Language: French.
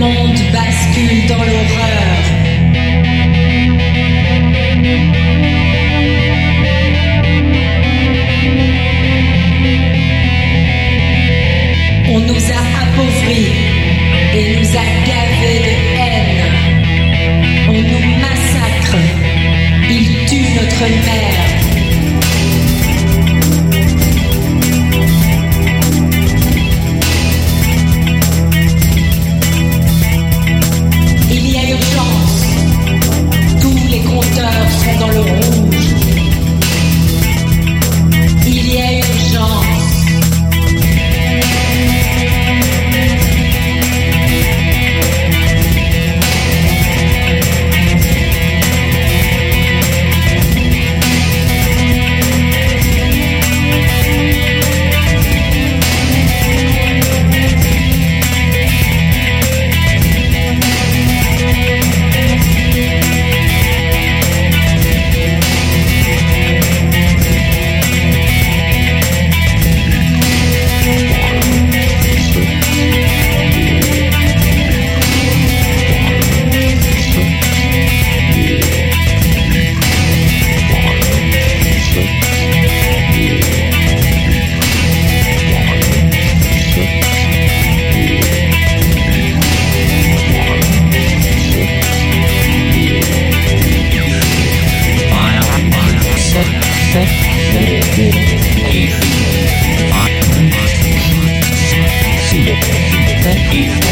monde bascule dans l'horreur. On nous a appauvris et nous a gavés de haine. On nous massacre. Il tue notre mère. Thank you.